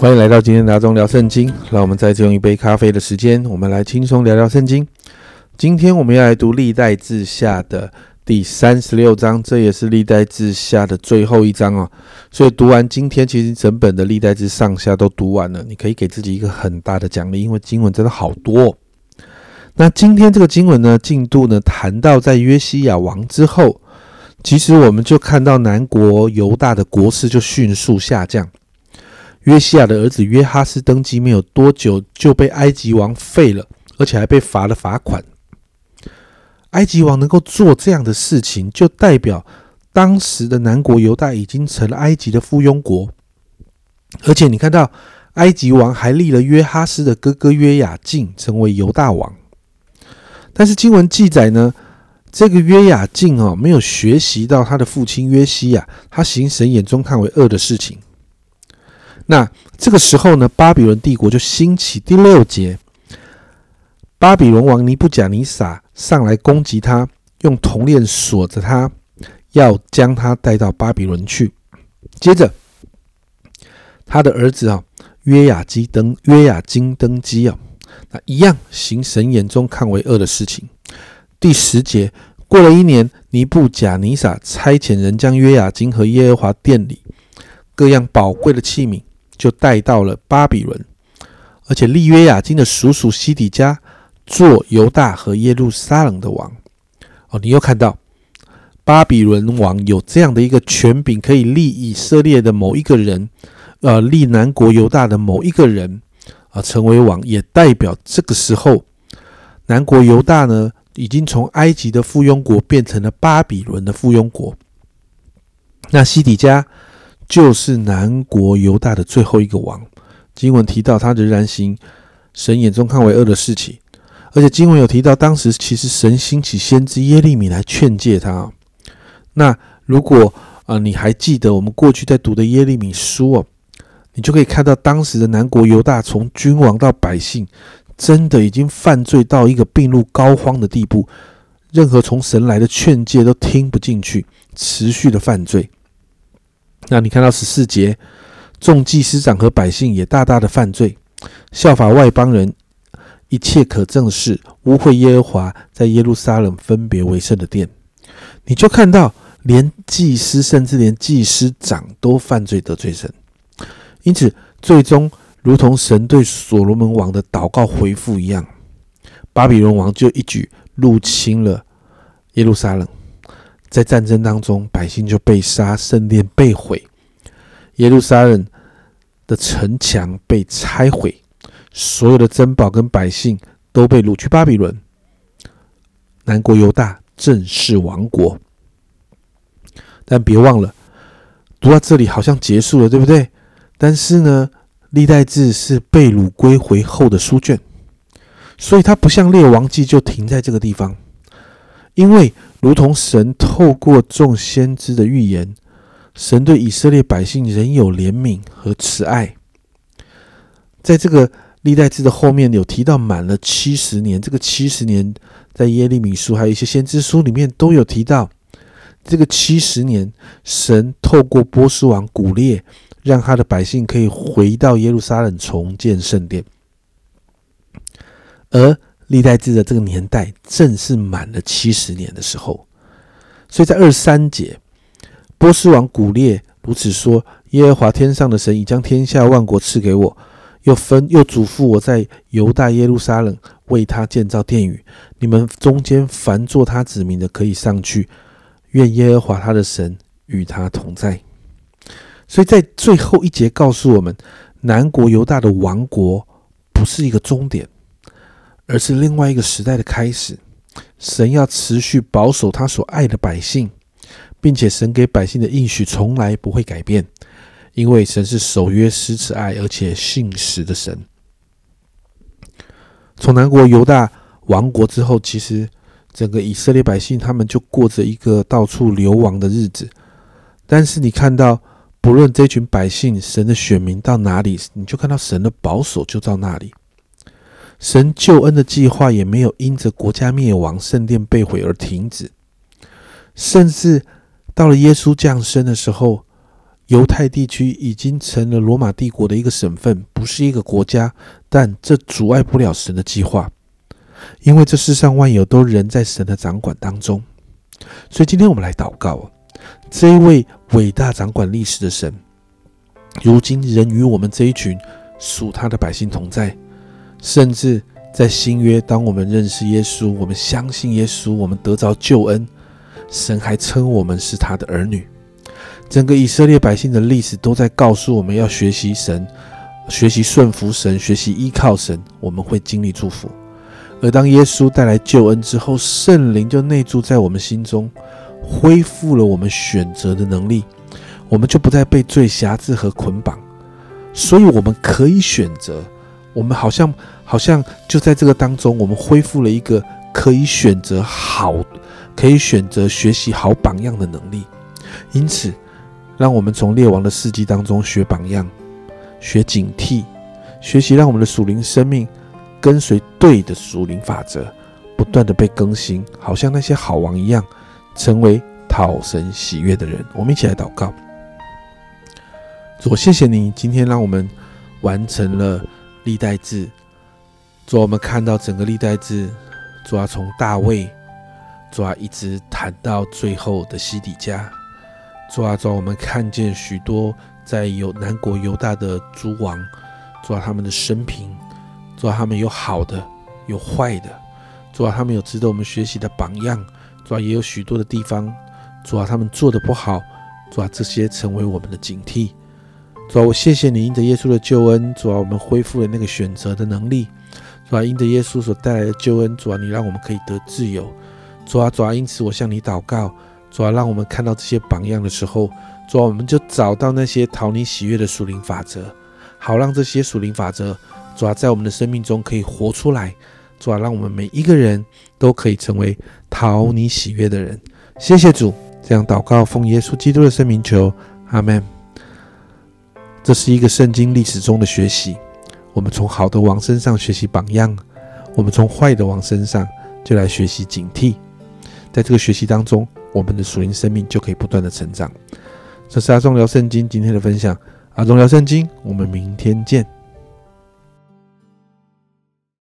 欢迎来到今天大中聊圣经。让我们再次用一杯咖啡的时间，我们来轻松聊聊圣经。今天我们要来读历代志下的第三十六章，这也是历代志下的最后一章哦。所以读完今天，其实整本的历代志上下都读完了，你可以给自己一个很大的奖励，因为经文真的好多。那今天这个经文呢，进度呢谈到在约西亚王之后，其实我们就看到南国犹大的国势就迅速下降。约西亚的儿子约哈斯登基没有多久，就被埃及王废了，而且还被罚了罚款。埃及王能够做这样的事情，就代表当时的南国犹大已经成了埃及的附庸国。而且你看到，埃及王还立了约哈斯的哥哥约雅敬成为犹大王。但是经文记载呢，这个约雅敬哦，没有学习到他的父亲约西亚，他行神眼中看为恶的事情。那这个时候呢，巴比伦帝国就兴起。第六节，巴比伦王尼布甲尼撒上来攻击他，用铜链锁着他，要将他带到巴比伦去。接着，他的儿子啊约雅基登约雅金登基啊，那一样行神眼中看为恶的事情。第十节，过了一年，尼布甲尼撒差遣人将约雅金和耶和华殿里各样宝贵的器皿。就带到了巴比伦，而且利约亚金的叔叔西底家做犹大和耶路撒冷的王。哦，你又看到巴比伦王有这样的一个权柄，可以立以色列的某一个人，呃，立南国犹大的某一个人啊成为王，也代表这个时候南国犹大呢已经从埃及的附庸国变成了巴比伦的附庸国。那西底家。就是南国犹大的最后一个王。经文提到他仍然行神眼中看为恶的事情，而且经文有提到，当时其实神兴起先知耶利米来劝诫他。那如果啊你还记得我们过去在读的耶利米书哦，你就可以看到当时的南国犹大从君王到百姓，真的已经犯罪到一个病入膏肓的地步，任何从神来的劝诫都听不进去，持续的犯罪。那你看到十四节，众祭司长和百姓也大大的犯罪，效法外邦人一切可证事，污秽耶和华在耶路撒冷分别为圣的殿。你就看到，连祭司甚至连祭司长都犯罪得罪神，因此最终如同神对所罗门王的祷告回复一样，巴比伦王就一举入侵了耶路撒冷。在战争当中，百姓就被杀，圣殿被毁，耶路撒冷的城墙被拆毁，所有的珍宝跟百姓都被掳去巴比伦，南国犹大正式亡国。但别忘了，读到这里好像结束了，对不对？但是呢，历代志是被掳归回后的书卷，所以它不像列王记就停在这个地方，因为。如同神透过众先知的预言，神对以色列百姓仍有怜悯和慈爱。在这个历代志的后面有提到满了七十年，这个七十年在耶利米书还有一些先知书里面都有提到。这个七十年，神透过波斯王古列，让他的百姓可以回到耶路撒冷重建圣殿，而。历代志的这个年代正是满了七十年的时候，所以在二三节，波斯王古列如此说：“耶和华天上的神已将天下万国赐给我，又分又嘱咐我在犹大耶路撒冷为他建造殿宇。你们中间凡做他子民的，可以上去。愿耶和华他的神与他同在。”所以在最后一节告诉我们，南国犹大的王国不是一个终点。而是另外一个时代的开始。神要持续保守他所爱的百姓，并且神给百姓的应许从来不会改变，因为神是守约施慈爱而且信实的神。从南国犹大亡国之后，其实整个以色列百姓他们就过着一个到处流亡的日子。但是你看到，不论这群百姓，神的选民到哪里，你就看到神的保守就到那里。神救恩的计划也没有因着国家灭亡、圣殿被毁而停止，甚至到了耶稣降生的时候，犹太地区已经成了罗马帝国的一个省份，不是一个国家，但这阻碍不了神的计划，因为这世上万有都仍在神的掌管当中。所以今天我们来祷告，这一位伟大掌管历史的神，如今仍与我们这一群属他的百姓同在，甚至在新约，当我们认识耶稣，我们相信耶稣，我们得着救恩，神还称我们是他的儿女。整个以色列百姓的历史都在告诉我们要学习神，学习顺服神，学习依靠神，我们会经历祝福。而当耶稣带来救恩之后，圣灵就内住在我们心中，恢复了我们选择的能力，我们就不再被罪辖制和捆绑，所以我们可以选择。我们好像好像就在这个当中，我们恢复了一个可以选择好，可以选择学习好榜样的能力，因此。让我们从列王的事迹当中学榜样，学警惕，学习让我们的属灵生命跟随对的属灵法则，不断的被更新，好像那些好王一样，成为讨神喜悦的人。我们一起来祷告，主，谢谢你今天让我们完成了历代志。主，我们看到整个历代志，主要从大卫，主要一直谈到最后的西底家。主啊，主，我们看见许多在有南国犹大的诸王，主啊，他们的生平，主啊，他们有好的，有坏的，主啊，他们有值得我们学习的榜样，主啊，也有许多的地方，主啊，他们做的不好，主啊，这些成为我们的警惕。主啊，我谢谢你，因着耶稣的救恩，主啊，我们恢复了那个选择的能力，主啊，因着耶稣所带来的救恩，主啊，你让我们可以得自由，主啊，主啊，因此我向你祷告。主要让我们看到这些榜样的时候，主要我们就找到那些讨你喜悦的属灵法则，好让这些属灵法则，主要在我们的生命中可以活出来。主要让我们每一个人都可以成为讨你喜悦的人。谢谢主，这样祷告奉耶稣基督的圣名求，阿门。这是一个圣经历史中的学习，我们从好的王身上学习榜样，我们从坏的王身上就来学习警惕。在这个学习当中。我们的属灵生命就可以不断的成长。这是阿忠聊圣经今天的分享，阿忠聊圣经，我们明天见。